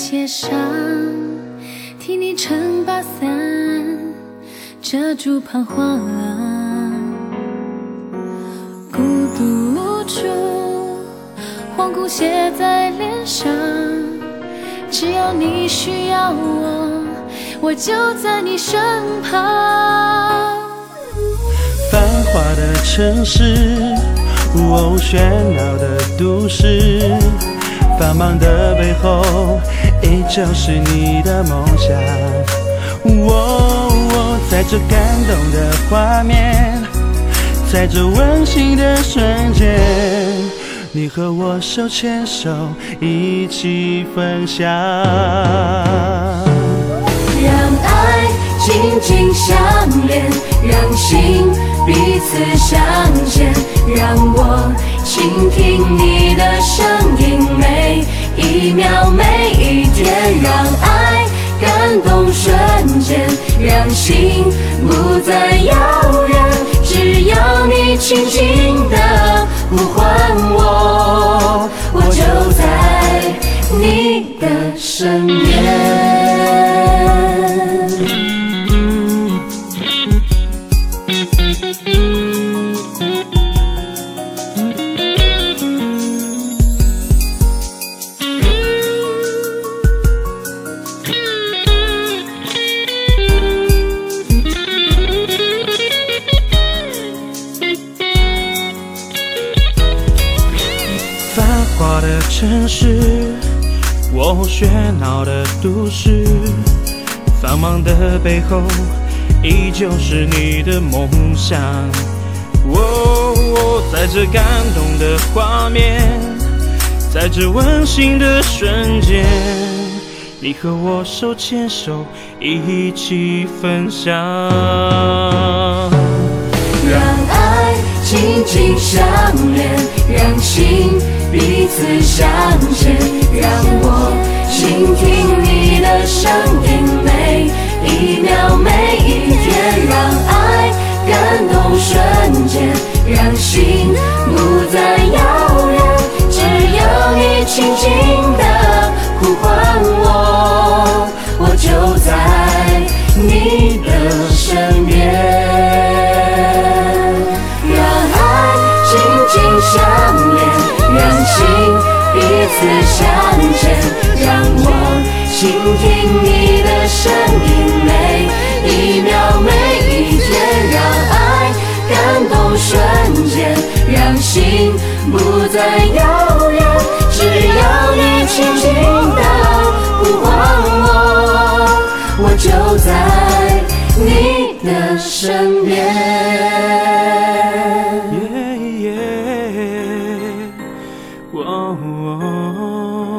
街上，替你撑把伞，遮住彷徨。孤独无助，惶恐写在脸上。只要你需要我，我就在你身旁。繁华的城市，哦，喧闹的都市，繁忙的背后，依旧是你的梦想。哦，在这感动的画面，在这温馨的瞬间，你和我手牵手，一起分享。让爱紧紧相连，让心彼此相牵，让我倾听你的声音，感动瞬间，让心不再遥远，只要你轻轻的呼唤我，我就在你的身边。城市，我喧闹的都市，繁忙的背后，依旧是你的梦想。哦，在这感动的画面，在这温馨的瞬间，你和我手牵手，一起分享。紧紧相连，让心彼此相牵，让我倾听你的声音，每一秒每一天，让爱感动瞬间，让心次相见让我倾听你的声音每一秒每一天让爱感动瞬间让心不再遥远只要你轻轻的呼唤我我就在你的身边。oh.